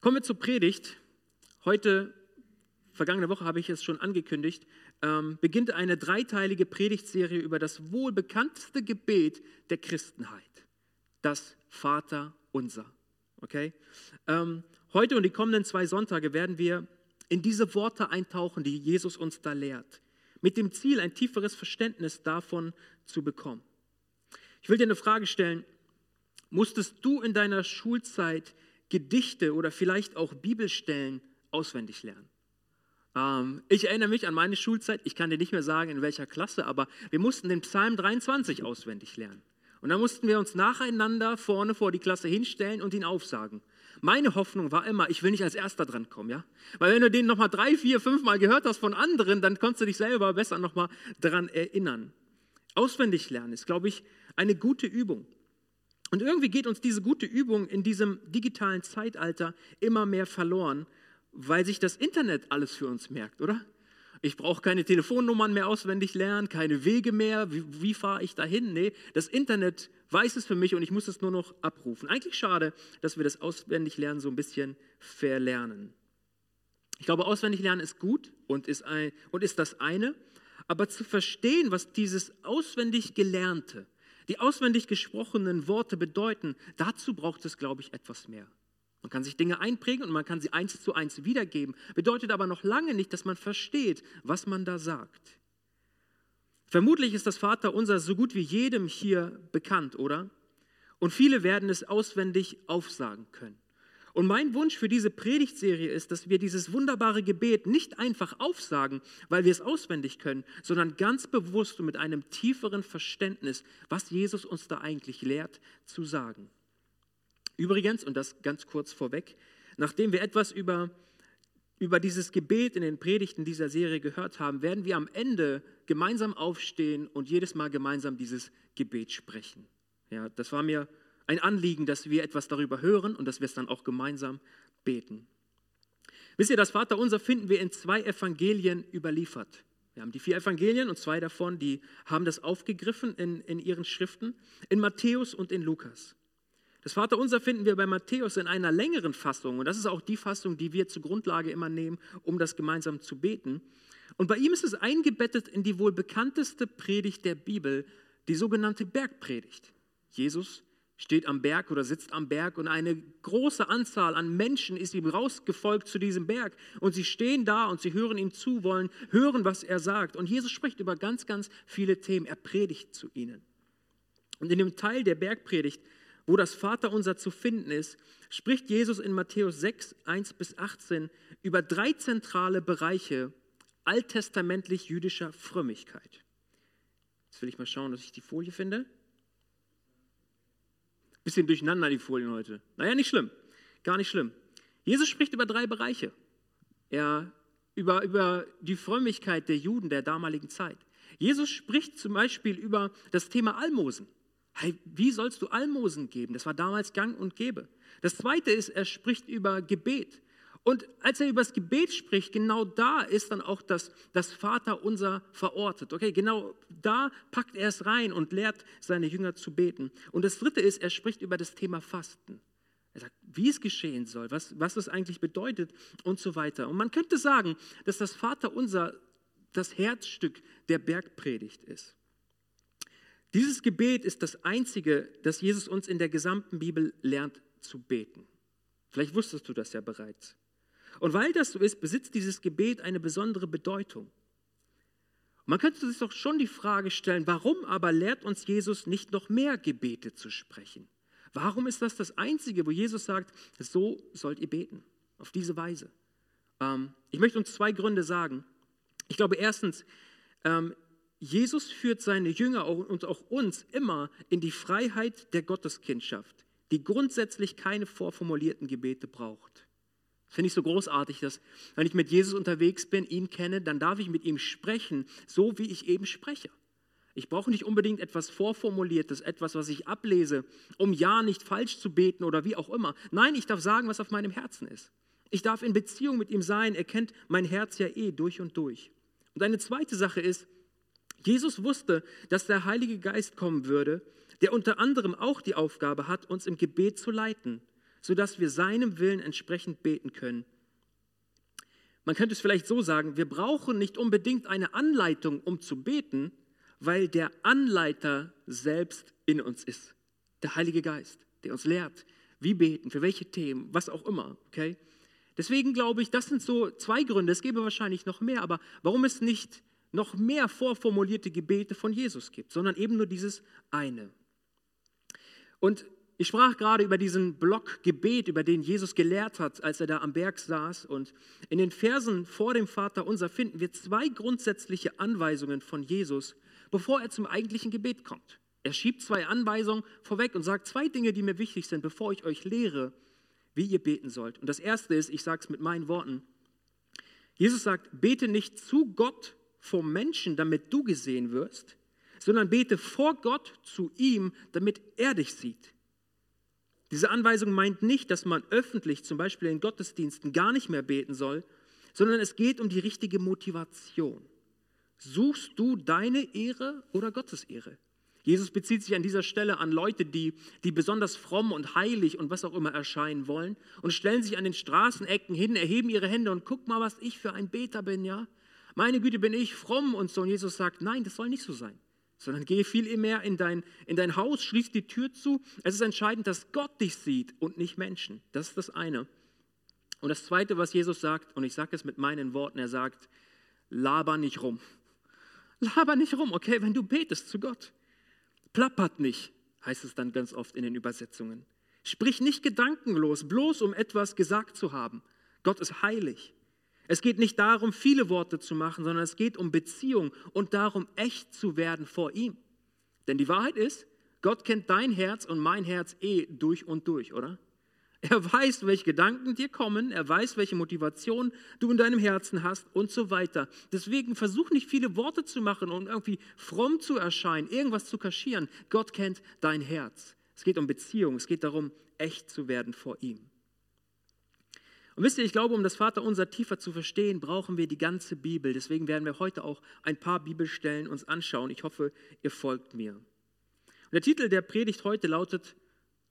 Kommen wir zur Predigt. Heute, vergangene Woche habe ich es schon angekündigt, ähm, beginnt eine dreiteilige Predigtserie über das wohl bekannteste Gebet der Christenheit, das Vater unser. Okay? Ähm, heute und die kommenden zwei Sonntage werden wir in diese Worte eintauchen, die Jesus uns da lehrt, mit dem Ziel, ein tieferes Verständnis davon zu bekommen. Ich will dir eine Frage stellen. Musstest du in deiner Schulzeit Gedichte oder vielleicht auch Bibelstellen auswendig lernen? Ähm, ich erinnere mich an meine Schulzeit, ich kann dir nicht mehr sagen, in welcher Klasse, aber wir mussten den Psalm 23 auswendig lernen. Und dann mussten wir uns nacheinander vorne vor die Klasse hinstellen und ihn aufsagen. Meine Hoffnung war immer, ich will nicht als Erster dran kommen, ja? Weil wenn du den nochmal drei, vier, fünf Mal gehört hast von anderen, dann konntest du dich selber besser nochmal daran erinnern. Auswendig lernen ist, glaube ich, eine gute Übung. Und irgendwie geht uns diese gute Übung in diesem digitalen Zeitalter immer mehr verloren, weil sich das Internet alles für uns merkt, oder? Ich brauche keine Telefonnummern mehr auswendig lernen, keine Wege mehr. Wie, wie fahre ich dahin? Nee, das Internet weiß es für mich und ich muss es nur noch abrufen. Eigentlich schade, dass wir das Auswendiglernen so ein bisschen verlernen. Ich glaube, Auswendiglernen ist gut und ist, ein, und ist das eine, aber zu verstehen, was dieses auswendig Gelernte, die auswendig gesprochenen Worte bedeuten, dazu braucht es, glaube ich, etwas mehr. Man kann sich Dinge einprägen und man kann sie eins zu eins wiedergeben, bedeutet aber noch lange nicht, dass man versteht, was man da sagt. Vermutlich ist das Vaterunser so gut wie jedem hier bekannt, oder? Und viele werden es auswendig aufsagen können. Und mein Wunsch für diese Predigtserie ist, dass wir dieses wunderbare Gebet nicht einfach aufsagen, weil wir es auswendig können, sondern ganz bewusst und mit einem tieferen Verständnis, was Jesus uns da eigentlich lehrt, zu sagen. Übrigens, und das ganz kurz vorweg, nachdem wir etwas über, über dieses Gebet in den Predigten dieser Serie gehört haben, werden wir am Ende gemeinsam aufstehen und jedes Mal gemeinsam dieses Gebet sprechen. Ja, das war mir ein Anliegen, dass wir etwas darüber hören und dass wir es dann auch gemeinsam beten. Wisst ihr, das Vaterunser finden wir in zwei Evangelien überliefert. Wir haben die vier Evangelien und zwei davon, die haben das aufgegriffen in, in ihren Schriften, in Matthäus und in Lukas. Das Vaterunser finden wir bei Matthäus in einer längeren Fassung und das ist auch die Fassung, die wir zur Grundlage immer nehmen, um das gemeinsam zu beten. Und bei ihm ist es eingebettet in die wohl bekannteste Predigt der Bibel, die sogenannte Bergpredigt. Jesus steht am Berg oder sitzt am Berg und eine große Anzahl an Menschen ist ihm rausgefolgt zu diesem Berg und sie stehen da und sie hören ihm zu, wollen hören, was er sagt. Und Jesus spricht über ganz, ganz viele Themen. Er predigt zu ihnen. Und in dem Teil der Bergpredigt, wo das Vaterunser zu finden ist, spricht Jesus in Matthäus 6, 1 bis 18 über drei zentrale Bereiche alttestamentlich jüdischer Frömmigkeit. Jetzt will ich mal schauen, dass ich die Folie finde. Bisschen durcheinander die Folien heute. Naja, nicht schlimm. Gar nicht schlimm. Jesus spricht über drei Bereiche. Er über, über die Frömmigkeit der Juden der damaligen Zeit. Jesus spricht zum Beispiel über das Thema Almosen. Hey, wie sollst du Almosen geben? Das war damals gang und gäbe. Das zweite ist, er spricht über Gebet. Und als er über das Gebet spricht, genau da ist dann auch das, das Vaterunser verortet. Okay, genau da packt er es rein und lehrt seine Jünger zu beten. Und das dritte ist, er spricht über das Thema Fasten. Er sagt, wie es geschehen soll, was, was es eigentlich bedeutet und so weiter. Und man könnte sagen, dass das Vaterunser das Herzstück der Bergpredigt ist. Dieses Gebet ist das einzige, das Jesus uns in der gesamten Bibel lernt zu beten. Vielleicht wusstest du das ja bereits. Und weil das so ist, besitzt dieses Gebet eine besondere Bedeutung. Man könnte sich doch schon die Frage stellen, warum aber lehrt uns Jesus nicht noch mehr Gebete zu sprechen? Warum ist das das Einzige, wo Jesus sagt, so sollt ihr beten, auf diese Weise? Ähm, ich möchte uns zwei Gründe sagen. Ich glaube erstens, ähm, Jesus führt seine Jünger und auch uns immer in die Freiheit der Gotteskindschaft, die grundsätzlich keine vorformulierten Gebete braucht. Finde ich so großartig, dass wenn ich mit Jesus unterwegs bin, ihn kenne, dann darf ich mit ihm sprechen, so wie ich eben spreche. Ich brauche nicht unbedingt etwas Vorformuliertes, etwas, was ich ablese, um ja nicht falsch zu beten oder wie auch immer. Nein, ich darf sagen, was auf meinem Herzen ist. Ich darf in Beziehung mit ihm sein. Er kennt mein Herz ja eh durch und durch. Und eine zweite Sache ist, Jesus wusste, dass der Heilige Geist kommen würde, der unter anderem auch die Aufgabe hat, uns im Gebet zu leiten sodass wir seinem Willen entsprechend beten können. Man könnte es vielleicht so sagen, wir brauchen nicht unbedingt eine Anleitung, um zu beten, weil der Anleiter selbst in uns ist. Der Heilige Geist, der uns lehrt, wie beten, für welche Themen, was auch immer. Okay? Deswegen glaube ich, das sind so zwei Gründe. Es gäbe wahrscheinlich noch mehr, aber warum es nicht noch mehr vorformulierte Gebete von Jesus gibt, sondern eben nur dieses eine. Und ich sprach gerade über diesen Block Gebet, über den Jesus gelehrt hat, als er da am Berg saß. Und in den Versen vor dem Vater unser finden wir zwei grundsätzliche Anweisungen von Jesus, bevor er zum eigentlichen Gebet kommt. Er schiebt zwei Anweisungen vorweg und sagt zwei Dinge, die mir wichtig sind, bevor ich euch lehre, wie ihr beten sollt. Und das erste ist, ich sage es mit meinen Worten, Jesus sagt, bete nicht zu Gott vor Menschen, damit du gesehen wirst, sondern bete vor Gott zu ihm, damit er dich sieht. Diese Anweisung meint nicht, dass man öffentlich, zum Beispiel in Gottesdiensten, gar nicht mehr beten soll, sondern es geht um die richtige Motivation. Suchst du deine Ehre oder Gottes Ehre? Jesus bezieht sich an dieser Stelle an Leute, die, die besonders fromm und heilig und was auch immer erscheinen wollen und stellen sich an den Straßenecken hin, erheben ihre Hände und guck mal, was ich für ein Beter bin, ja? Meine Güte, bin ich fromm und so. Und Jesus sagt, nein, das soll nicht so sein sondern gehe viel mehr in dein, in dein Haus, schließ die Tür zu. Es ist entscheidend, dass Gott dich sieht und nicht Menschen. Das ist das eine. Und das zweite, was Jesus sagt, und ich sage es mit meinen Worten, er sagt, laber nicht rum. Laber nicht rum, okay, wenn du betest zu Gott. Plappert nicht, heißt es dann ganz oft in den Übersetzungen. Sprich nicht gedankenlos, bloß um etwas gesagt zu haben. Gott ist heilig. Es geht nicht darum, viele Worte zu machen, sondern es geht um Beziehung und darum, echt zu werden vor ihm. Denn die Wahrheit ist, Gott kennt dein Herz und mein Herz eh durch und durch, oder? Er weiß, welche Gedanken dir kommen, er weiß, welche Motivation du in deinem Herzen hast und so weiter. Deswegen versuch nicht viele Worte zu machen und irgendwie fromm zu erscheinen, irgendwas zu kaschieren. Gott kennt dein Herz. Es geht um Beziehung, es geht darum, echt zu werden vor ihm. Und wisst ihr, ich glaube, um das Vaterunser tiefer zu verstehen, brauchen wir die ganze Bibel. Deswegen werden wir heute auch ein paar Bibelstellen uns anschauen. Ich hoffe, ihr folgt mir. Und der Titel der Predigt heute lautet,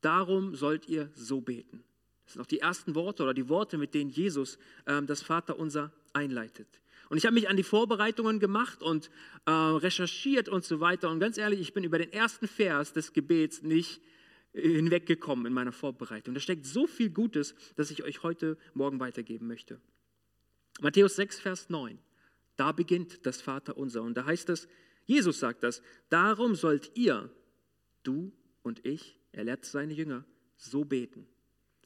Darum sollt ihr so beten. Das sind auch die ersten Worte oder die Worte, mit denen Jesus ähm, das Vaterunser einleitet. Und ich habe mich an die Vorbereitungen gemacht und äh, recherchiert und so weiter. Und ganz ehrlich, ich bin über den ersten Vers des Gebets nicht hinweggekommen in meiner Vorbereitung. Da steckt so viel Gutes, dass ich euch heute Morgen weitergeben möchte. Matthäus 6, Vers 9. Da beginnt das Vaterunser. Und da heißt es, Jesus sagt das, darum sollt ihr, du und ich, er lehrt seine Jünger, so beten.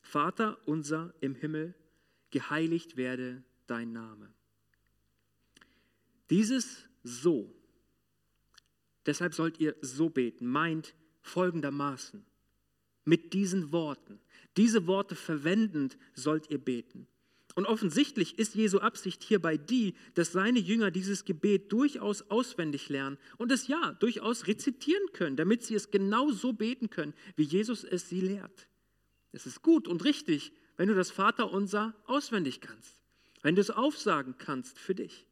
Vater unser im Himmel, geheiligt werde dein Name. Dieses so, deshalb sollt ihr so beten, meint folgendermaßen mit diesen Worten. Diese Worte verwendend sollt ihr beten. Und offensichtlich ist Jesu Absicht hierbei die, dass seine Jünger dieses Gebet durchaus auswendig lernen und es ja durchaus rezitieren können, damit sie es genau so beten können, wie Jesus es sie lehrt. Es ist gut und richtig, wenn du das Vaterunser auswendig kannst, wenn du es aufsagen kannst für dich.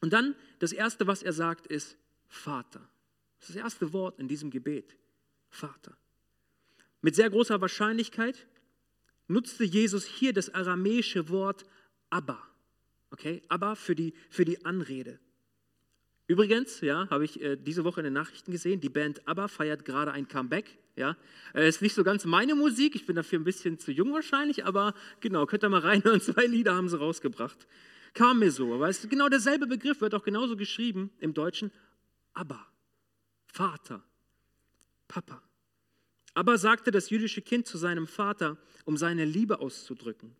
Und dann das Erste, was er sagt, ist Vater. Das ist das erste Wort in diesem Gebet. Vater. Mit sehr großer Wahrscheinlichkeit nutzte Jesus hier das aramäische Wort Abba. Okay, Abba für die, für die Anrede. Übrigens, ja, habe ich äh, diese Woche in den Nachrichten gesehen, die Band ABBA feiert gerade ein Comeback. Ja, äh, ist nicht so ganz meine Musik, ich bin dafür ein bisschen zu jung wahrscheinlich, aber genau, könnt ihr mal reinhören, zwei Lieder haben sie rausgebracht. Kam mir so, aber es ist genau derselbe Begriff, wird auch genauso geschrieben im Deutschen. Abba, Vater, Papa. Aber sagte das jüdische Kind zu seinem Vater, um seine Liebe auszudrücken.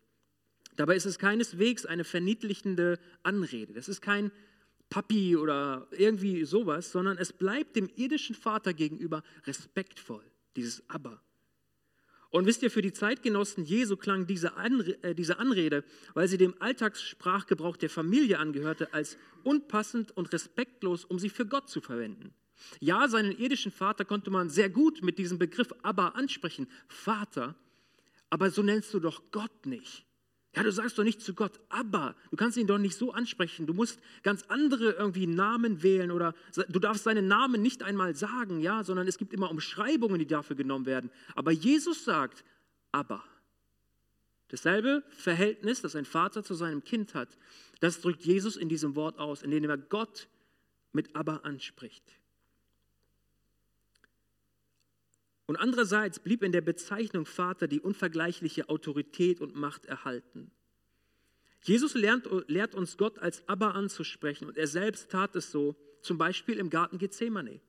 Dabei ist es keineswegs eine verniedlichende Anrede. Das ist kein Papi oder irgendwie sowas, sondern es bleibt dem irdischen Vater gegenüber respektvoll, dieses Aber. Und wisst ihr, für die Zeitgenossen Jesu klang äh, diese Anrede, weil sie dem Alltagssprachgebrauch der Familie angehörte, als unpassend und respektlos, um sie für Gott zu verwenden. Ja, seinen irdischen Vater konnte man sehr gut mit diesem Begriff Abba ansprechen, Vater, aber so nennst du doch Gott nicht. Ja, du sagst doch nicht zu Gott, Abba, du kannst ihn doch nicht so ansprechen. Du musst ganz andere irgendwie Namen wählen oder du darfst seinen Namen nicht einmal sagen, ja, sondern es gibt immer Umschreibungen, die dafür genommen werden. Aber Jesus sagt, aber. Dasselbe Verhältnis, das ein Vater zu seinem Kind hat, das drückt Jesus in diesem Wort aus, indem er Gott mit aber anspricht. Und andererseits blieb in der Bezeichnung Vater die unvergleichliche Autorität und Macht erhalten. Jesus lernt, lehrt uns Gott als Abba anzusprechen und er selbst tat es so, zum Beispiel im Garten Gethsemane.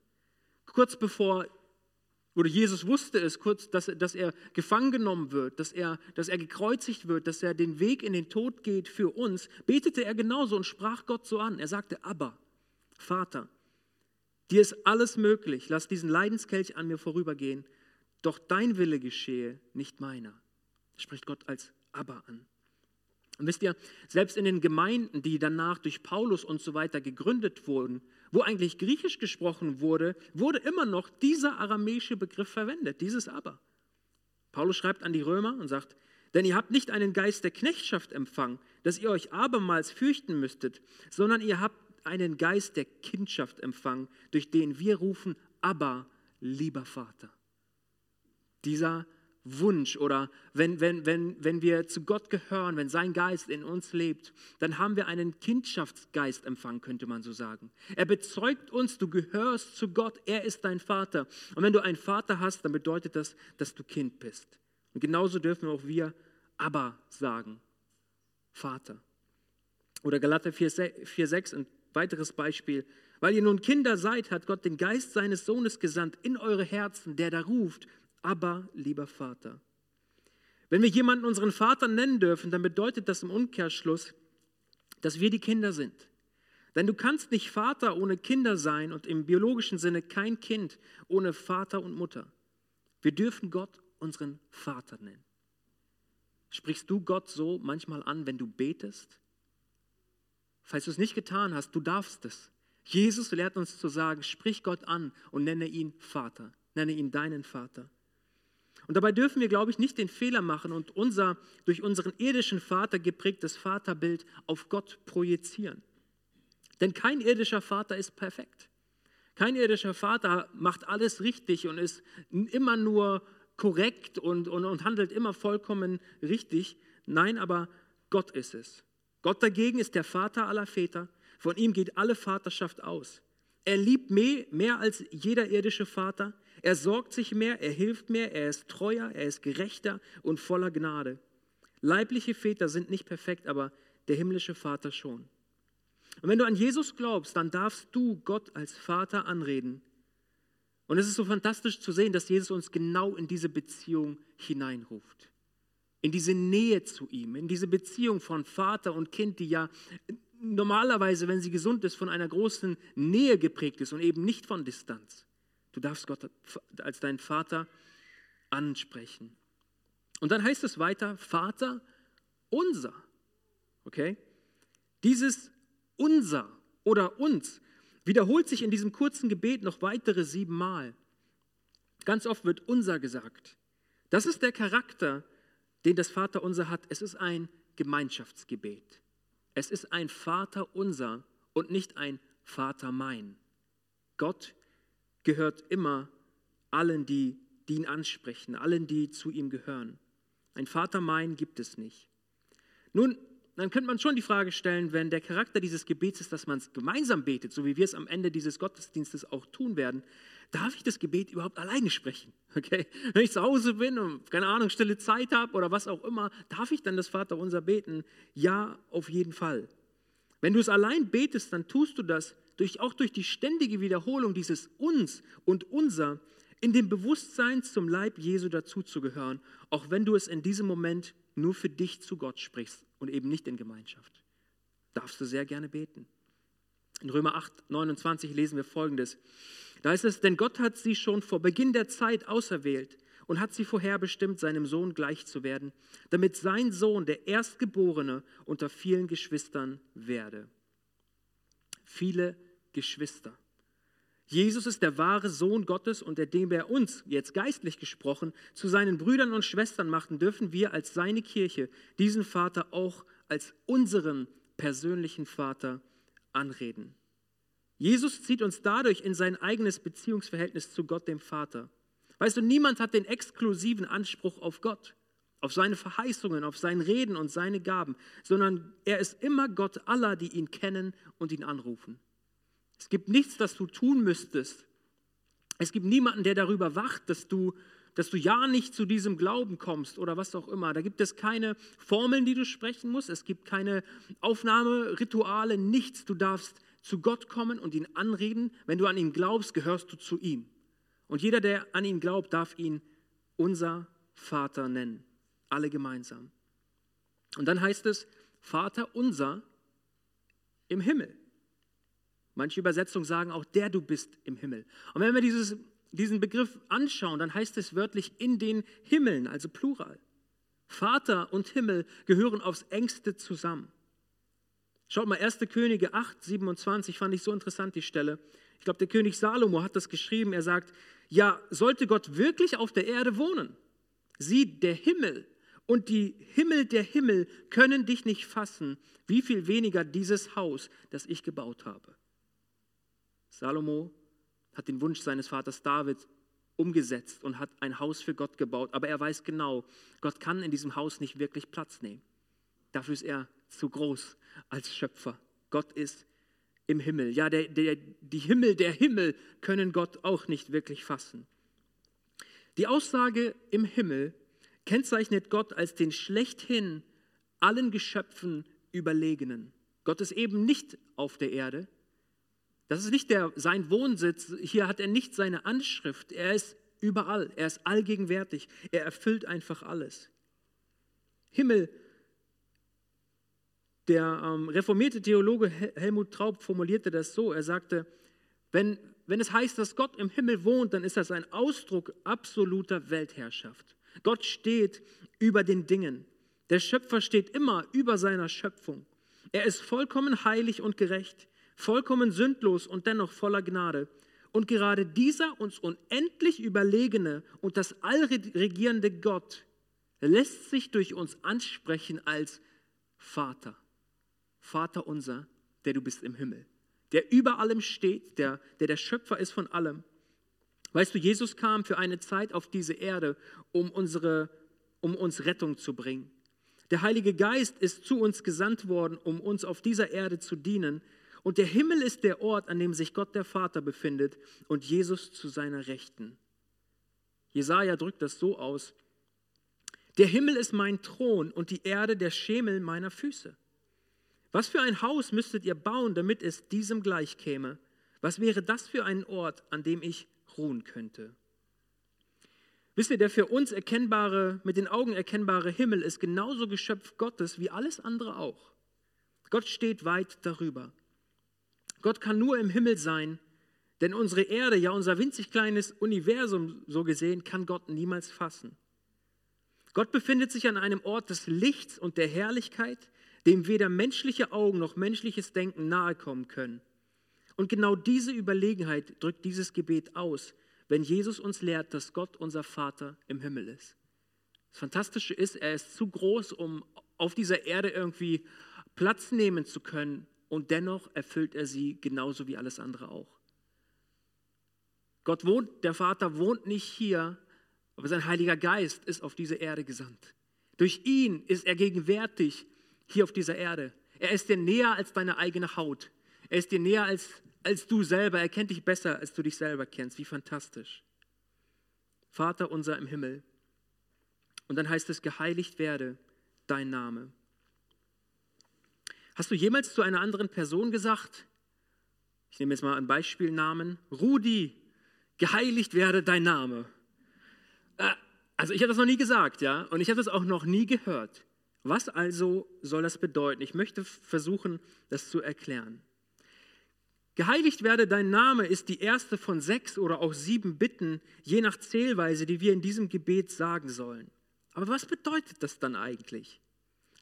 Kurz bevor, oder Jesus wusste es kurz, dass, dass er gefangen genommen wird, dass er, dass er gekreuzigt wird, dass er den Weg in den Tod geht für uns, betete er genauso und sprach Gott so an. Er sagte, Abba, Vater, dir ist alles möglich, lass diesen Leidenskelch an mir vorübergehen, doch dein Wille geschehe, nicht meiner. Spricht Gott als Abba an. Und wisst ihr, selbst in den Gemeinden, die danach durch Paulus und so weiter gegründet wurden, wo eigentlich Griechisch gesprochen wurde, wurde immer noch dieser aramäische Begriff verwendet, dieses Aber. Paulus schreibt an die Römer und sagt, denn ihr habt nicht einen Geist der Knechtschaft empfangen, dass ihr euch abermals fürchten müsstet, sondern ihr habt einen Geist der Kindschaft empfangen, durch den wir rufen, aber lieber Vater. Dieser Wunsch oder wenn, wenn, wenn, wenn wir zu Gott gehören, wenn sein Geist in uns lebt, dann haben wir einen Kindschaftsgeist empfangen, könnte man so sagen. Er bezeugt uns, du gehörst zu Gott, er ist dein Vater. Und wenn du einen Vater hast, dann bedeutet das, dass du Kind bist. Und genauso dürfen auch wir aber sagen, Vater. Oder Galater 4,6, ein weiteres Beispiel. Weil ihr nun Kinder seid, hat Gott den Geist seines Sohnes gesandt in eure Herzen, der da ruft, aber lieber Vater. Wenn wir jemanden unseren Vater nennen dürfen, dann bedeutet das im Umkehrschluss, dass wir die Kinder sind. Denn du kannst nicht Vater ohne Kinder sein und im biologischen Sinne kein Kind ohne Vater und Mutter. Wir dürfen Gott unseren Vater nennen. Sprichst du Gott so manchmal an, wenn du betest? Falls du es nicht getan hast, du darfst es. Jesus lehrt uns zu sagen, sprich Gott an und nenne ihn Vater, nenne ihn deinen Vater. Und dabei dürfen wir, glaube ich, nicht den Fehler machen und unser durch unseren irdischen Vater geprägtes Vaterbild auf Gott projizieren. Denn kein irdischer Vater ist perfekt. Kein irdischer Vater macht alles richtig und ist immer nur korrekt und, und, und handelt immer vollkommen richtig. Nein, aber Gott ist es. Gott dagegen ist der Vater aller Väter. Von ihm geht alle Vaterschaft aus. Er liebt mehr, mehr als jeder irdische Vater. Er sorgt sich mehr, er hilft mehr, er ist treuer, er ist gerechter und voller Gnade. Leibliche Väter sind nicht perfekt, aber der himmlische Vater schon. Und wenn du an Jesus glaubst, dann darfst du Gott als Vater anreden. Und es ist so fantastisch zu sehen, dass Jesus uns genau in diese Beziehung hineinruft. In diese Nähe zu ihm, in diese Beziehung von Vater und Kind, die ja normalerweise, wenn sie gesund ist, von einer großen Nähe geprägt ist und eben nicht von Distanz. Du darfst Gott als deinen Vater ansprechen. Und dann heißt es weiter, Vater unser. Okay? Dieses unser oder uns wiederholt sich in diesem kurzen Gebet noch weitere sieben Mal. Ganz oft wird unser gesagt. Das ist der Charakter, den das Vater unser hat. Es ist ein Gemeinschaftsgebet. Es ist ein Vater unser und nicht ein Vater mein. Gott gehört immer allen, die, die ihn ansprechen, allen, die zu ihm gehören. Ein Vater mein gibt es nicht. Nun, dann könnte man schon die Frage stellen, wenn der Charakter dieses Gebets ist, dass man es gemeinsam betet, so wie wir es am Ende dieses Gottesdienstes auch tun werden, darf ich das Gebet überhaupt alleine sprechen? Okay? Wenn ich zu Hause bin und keine Ahnung, stille Zeit habe oder was auch immer, darf ich dann das Vaterunser beten? Ja, auf jeden Fall. Wenn du es allein betest, dann tust du das durch, auch durch die ständige Wiederholung dieses uns und unser in dem Bewusstsein zum Leib Jesu dazuzugehören, auch wenn du es in diesem Moment nur für dich zu Gott sprichst und eben nicht in Gemeinschaft. Darfst du sehr gerne beten. In Römer 8, 29 lesen wir folgendes. Da heißt es, denn Gott hat sie schon vor Beginn der Zeit auserwählt und hat sie vorherbestimmt, seinem Sohn gleich zu werden, damit sein Sohn der Erstgeborene unter vielen Geschwistern werde viele Geschwister. Jesus ist der wahre Sohn Gottes und der, dem er uns, jetzt geistlich gesprochen, zu seinen Brüdern und Schwestern machten, dürfen wir als seine Kirche diesen Vater auch als unseren persönlichen Vater anreden. Jesus zieht uns dadurch in sein eigenes Beziehungsverhältnis zu Gott, dem Vater. Weißt du, niemand hat den exklusiven Anspruch auf Gott, auf seine Verheißungen, auf sein Reden und seine Gaben, sondern er ist immer Gott aller, die ihn kennen und ihn anrufen. Es gibt nichts, das du tun müsstest. Es gibt niemanden, der darüber wacht, dass du, dass du ja nicht zu diesem Glauben kommst oder was auch immer. Da gibt es keine Formeln, die du sprechen musst. Es gibt keine Aufnahmerituale, nichts. Du darfst zu Gott kommen und ihn anreden. Wenn du an ihn glaubst, gehörst du zu ihm. Und jeder, der an ihn glaubt, darf ihn unser Vater nennen. Alle gemeinsam. Und dann heißt es, Vater unser im Himmel. Manche Übersetzungen sagen auch, der du bist im Himmel. Und wenn wir dieses, diesen Begriff anschauen, dann heißt es wörtlich in den Himmeln, also Plural. Vater und Himmel gehören aufs engste zusammen. Schaut mal, 1. Könige 8, 27 fand ich so interessant, die Stelle. Ich glaube, der König Salomo hat das geschrieben. Er sagt, ja, sollte Gott wirklich auf der Erde wohnen? Sieh, der Himmel und die Himmel der Himmel können dich nicht fassen, wie viel weniger dieses Haus, das ich gebaut habe. Salomo hat den Wunsch seines Vaters David umgesetzt und hat ein Haus für Gott gebaut, aber er weiß genau, Gott kann in diesem Haus nicht wirklich Platz nehmen. Dafür ist er zu groß als Schöpfer. Gott ist im Himmel. Ja, der, der, die Himmel der Himmel können Gott auch nicht wirklich fassen. Die Aussage im Himmel kennzeichnet Gott als den schlechthin allen Geschöpfen überlegenen. Gott ist eben nicht auf der Erde. Das ist nicht der, sein Wohnsitz. Hier hat er nicht seine Anschrift. Er ist überall. Er ist allgegenwärtig. Er erfüllt einfach alles. Himmel der ähm, reformierte Theologe Helmut Traub formulierte das so. Er sagte, wenn, wenn es heißt, dass Gott im Himmel wohnt, dann ist das ein Ausdruck absoluter Weltherrschaft. Gott steht über den Dingen. Der Schöpfer steht immer über seiner Schöpfung. Er ist vollkommen heilig und gerecht, vollkommen sündlos und dennoch voller Gnade. Und gerade dieser uns unendlich überlegene und das allregierende Gott lässt sich durch uns ansprechen als Vater. Vater unser, der du bist im Himmel, der über allem steht, der, der der Schöpfer ist von allem. Weißt du, Jesus kam für eine Zeit auf diese Erde, um, unsere, um uns Rettung zu bringen. Der Heilige Geist ist zu uns gesandt worden, um uns auf dieser Erde zu dienen. Und der Himmel ist der Ort, an dem sich Gott der Vater befindet und Jesus zu seiner Rechten. Jesaja drückt das so aus: Der Himmel ist mein Thron und die Erde der Schemel meiner Füße. Was für ein Haus müsstet ihr bauen, damit es diesem gleich käme? Was wäre das für ein Ort, an dem ich ruhen könnte? Wisst ihr, der für uns erkennbare, mit den Augen erkennbare Himmel ist genauso Geschöpf Gottes wie alles andere auch. Gott steht weit darüber. Gott kann nur im Himmel sein, denn unsere Erde, ja unser winzig kleines Universum so gesehen, kann Gott niemals fassen. Gott befindet sich an einem Ort des Lichts und der Herrlichkeit, dem weder menschliche Augen noch menschliches Denken nahe kommen können. Und genau diese Überlegenheit drückt dieses Gebet aus, wenn Jesus uns lehrt, dass Gott unser Vater im Himmel ist. Das Fantastische ist, er ist zu groß, um auf dieser Erde irgendwie Platz nehmen zu können und dennoch erfüllt er sie genauso wie alles andere auch. Gott wohnt, der Vater wohnt nicht hier, aber sein Heiliger Geist ist auf diese Erde gesandt. Durch ihn ist er gegenwärtig hier auf dieser Erde. Er ist dir näher als deine eigene Haut. Er ist dir näher als, als du selber. Er kennt dich besser, als du dich selber kennst. Wie fantastisch. Vater unser im Himmel. Und dann heißt es, geheiligt werde dein Name. Hast du jemals zu einer anderen Person gesagt, ich nehme jetzt mal einen Beispielnamen, Rudi, geheiligt werde dein Name. Äh, also ich habe das noch nie gesagt, ja, und ich habe das auch noch nie gehört. Was also soll das bedeuten? Ich möchte versuchen, das zu erklären. Geheiligt werde dein Name ist die erste von sechs oder auch sieben Bitten, je nach Zählweise, die wir in diesem Gebet sagen sollen. Aber was bedeutet das dann eigentlich?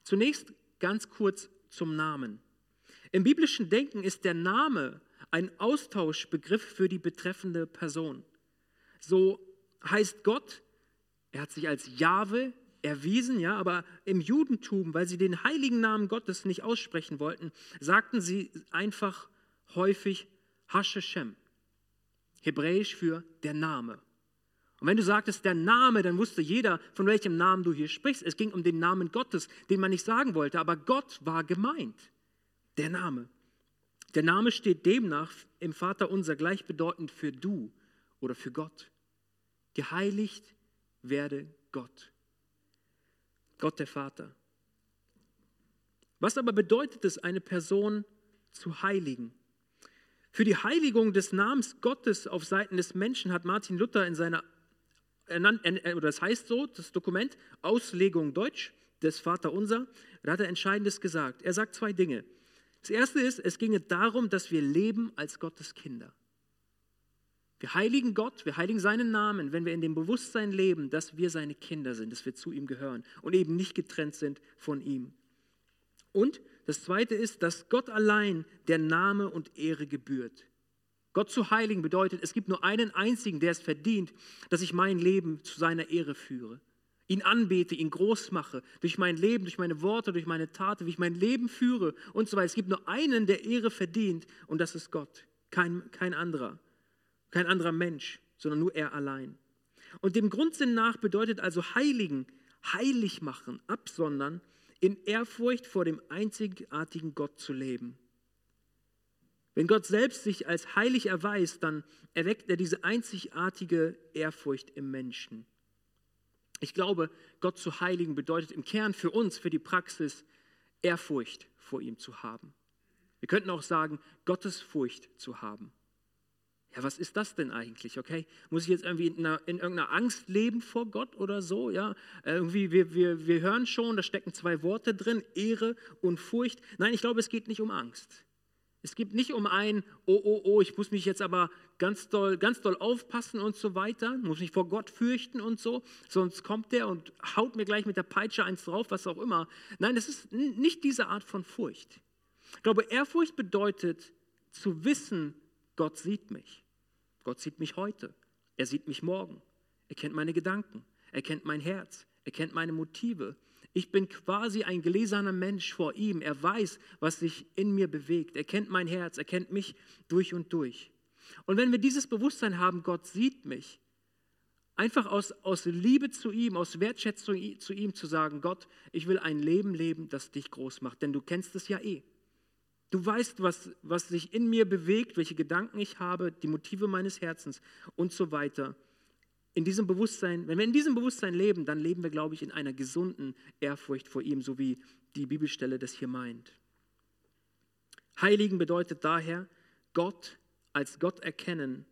Zunächst ganz kurz zum Namen. Im biblischen Denken ist der Name ein Austauschbegriff für die betreffende Person. So heißt Gott, er hat sich als Jahwe erwiesen, ja, aber im Judentum, weil sie den heiligen Namen Gottes nicht aussprechen wollten, sagten sie einfach häufig Hasheshem, hebräisch für der Name. Und wenn du sagtest, der Name, dann wusste jeder, von welchem Namen du hier sprichst. Es ging um den Namen Gottes, den man nicht sagen wollte, aber Gott war gemeint. Der Name. Der Name steht demnach im Vater unser gleichbedeutend für du oder für Gott. Geheiligt werde Gott. Gott der Vater. Was aber bedeutet es, eine Person zu heiligen? Für die Heiligung des Namens Gottes auf Seiten des Menschen hat Martin Luther in seiner oder das heißt so, das Dokument, Auslegung Deutsch des Vaterunser, da hat er Entscheidendes gesagt. Er sagt zwei Dinge. Das erste ist, es ginge darum, dass wir leben als Gottes Kinder. Wir heiligen Gott, wir heiligen seinen Namen, wenn wir in dem Bewusstsein leben, dass wir seine Kinder sind, dass wir zu ihm gehören und eben nicht getrennt sind von ihm. Und das zweite ist, dass Gott allein der Name und Ehre gebührt. Gott zu heiligen bedeutet, es gibt nur einen einzigen, der es verdient, dass ich mein Leben zu seiner Ehre führe. Ihn anbete, ihn groß mache, durch mein Leben, durch meine Worte, durch meine Taten, wie ich mein Leben führe und so weiter. Es gibt nur einen, der Ehre verdient und das ist Gott, kein, kein anderer, kein anderer Mensch, sondern nur er allein. Und dem Grundsinn nach bedeutet also heiligen, heilig machen, absondern, in Ehrfurcht vor dem einzigartigen Gott zu leben. Wenn Gott selbst sich als heilig erweist, dann erweckt er diese einzigartige Ehrfurcht im Menschen. Ich glaube, Gott zu heiligen bedeutet im Kern für uns, für die Praxis, Ehrfurcht vor ihm zu haben. Wir könnten auch sagen, Gottesfurcht zu haben. Ja, was ist das denn eigentlich? Okay, muss ich jetzt irgendwie in, einer, in irgendeiner Angst leben vor Gott oder so? Ja, irgendwie wir, wir, wir hören schon, da stecken zwei Worte drin: Ehre und Furcht. Nein, ich glaube, es geht nicht um Angst. Es geht nicht um ein, oh, oh, oh, ich muss mich jetzt aber ganz doll, ganz doll aufpassen und so weiter, muss mich vor Gott fürchten und so, sonst kommt der und haut mir gleich mit der Peitsche eins drauf, was auch immer. Nein, das ist nicht diese Art von Furcht. Ich glaube, Ehrfurcht bedeutet zu wissen, Gott sieht mich. Gott sieht mich heute. Er sieht mich morgen. Er kennt meine Gedanken. Er kennt mein Herz. Er kennt meine Motive. Ich bin quasi ein gläserner Mensch vor ihm. Er weiß, was sich in mir bewegt. Er kennt mein Herz, er kennt mich durch und durch. Und wenn wir dieses Bewusstsein haben, Gott sieht mich, einfach aus, aus Liebe zu ihm, aus Wertschätzung zu ihm zu sagen, Gott, ich will ein Leben leben, das dich groß macht, denn du kennst es ja eh. Du weißt, was, was sich in mir bewegt, welche Gedanken ich habe, die Motive meines Herzens und so weiter in diesem Bewusstsein, wenn wir in diesem Bewusstsein leben, dann leben wir, glaube ich, in einer gesunden Ehrfurcht vor ihm, so wie die Bibelstelle das hier meint. Heiligen bedeutet daher, Gott als Gott erkennen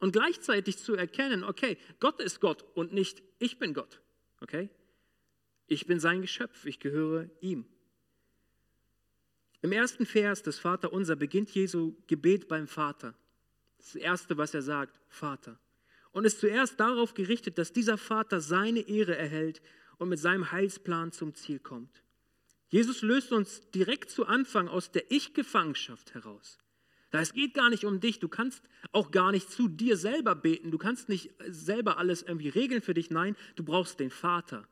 und gleichzeitig zu erkennen, okay, Gott ist Gott und nicht ich bin Gott, okay? Ich bin sein Geschöpf, ich gehöre ihm. Im ersten Vers des Vater unser beginnt Jesu Gebet beim Vater. Das erste, was er sagt, Vater und ist zuerst darauf gerichtet, dass dieser Vater seine Ehre erhält und mit seinem Heilsplan zum Ziel kommt. Jesus löst uns direkt zu Anfang aus der Ich-Gefangenschaft heraus. Es geht gar nicht um dich, du kannst auch gar nicht zu dir selber beten, du kannst nicht selber alles irgendwie regeln für dich, nein, du brauchst den Vater,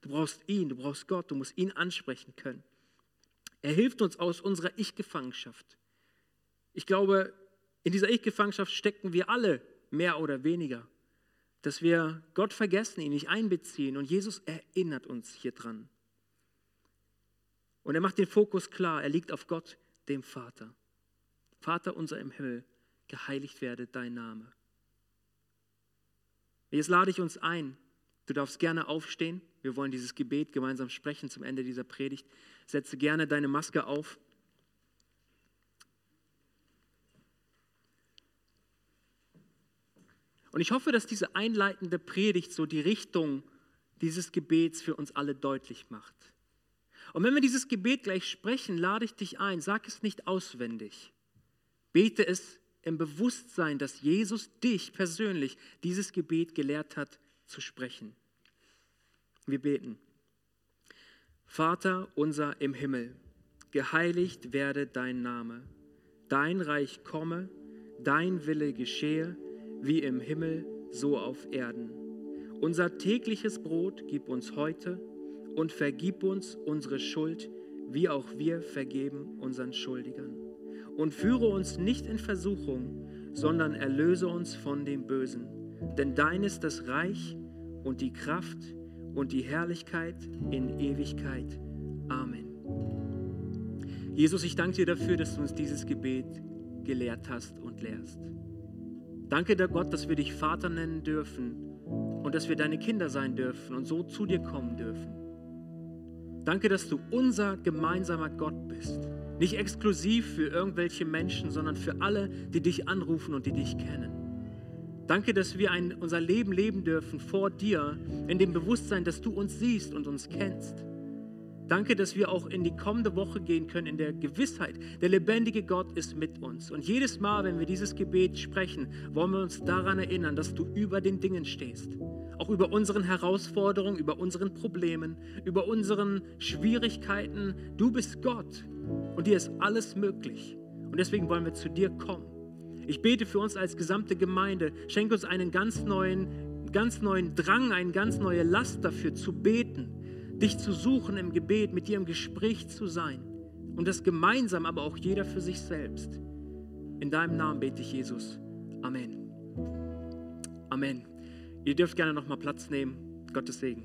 du brauchst ihn, du brauchst Gott, du musst ihn ansprechen können. Er hilft uns aus unserer Ich-Gefangenschaft. Ich glaube, in dieser Ich-Gefangenschaft stecken wir alle mehr oder weniger. Dass wir Gott vergessen, ihn nicht einbeziehen und Jesus erinnert uns hier dran. Und er macht den Fokus klar, er liegt auf Gott, dem Vater. Vater unser im Himmel, geheiligt werde dein Name. Jetzt lade ich uns ein. Du darfst gerne aufstehen. Wir wollen dieses Gebet gemeinsam sprechen zum Ende dieser Predigt. Setze gerne deine Maske auf. Und ich hoffe, dass diese einleitende Predigt so die Richtung dieses Gebets für uns alle deutlich macht. Und wenn wir dieses Gebet gleich sprechen, lade ich dich ein, sag es nicht auswendig. Bete es im Bewusstsein, dass Jesus dich persönlich dieses Gebet gelehrt hat zu sprechen. Wir beten. Vater unser im Himmel, geheiligt werde dein Name, dein Reich komme, dein Wille geschehe wie im Himmel, so auf Erden. Unser tägliches Brot gib uns heute und vergib uns unsere Schuld, wie auch wir vergeben unseren Schuldigern. Und führe uns nicht in Versuchung, sondern erlöse uns von dem Bösen. denn dein ist das Reich und die Kraft und die Herrlichkeit in Ewigkeit. Amen. Jesus, ich danke dir dafür, dass du uns dieses Gebet gelehrt hast und lehrst. Danke der Gott, dass wir dich Vater nennen dürfen und dass wir deine Kinder sein dürfen und so zu dir kommen dürfen. Danke, dass du unser gemeinsamer Gott bist. Nicht exklusiv für irgendwelche Menschen, sondern für alle, die dich anrufen und die dich kennen. Danke, dass wir ein, unser Leben leben dürfen vor dir, in dem Bewusstsein, dass du uns siehst und uns kennst. Danke, dass wir auch in die kommende Woche gehen können in der Gewissheit, der lebendige Gott ist mit uns. Und jedes Mal, wenn wir dieses Gebet sprechen, wollen wir uns daran erinnern, dass du über den Dingen stehst. Auch über unseren Herausforderungen, über unseren Problemen, über unseren Schwierigkeiten. Du bist Gott und dir ist alles möglich. Und deswegen wollen wir zu dir kommen. Ich bete für uns als gesamte Gemeinde. Schenke uns einen ganz neuen, ganz neuen Drang, eine ganz neue Last dafür zu beten dich zu suchen im Gebet, mit dir im Gespräch zu sein und das gemeinsam, aber auch jeder für sich selbst. In deinem Namen bete ich, Jesus. Amen. Amen. Ihr dürft gerne nochmal Platz nehmen. Gottes Segen.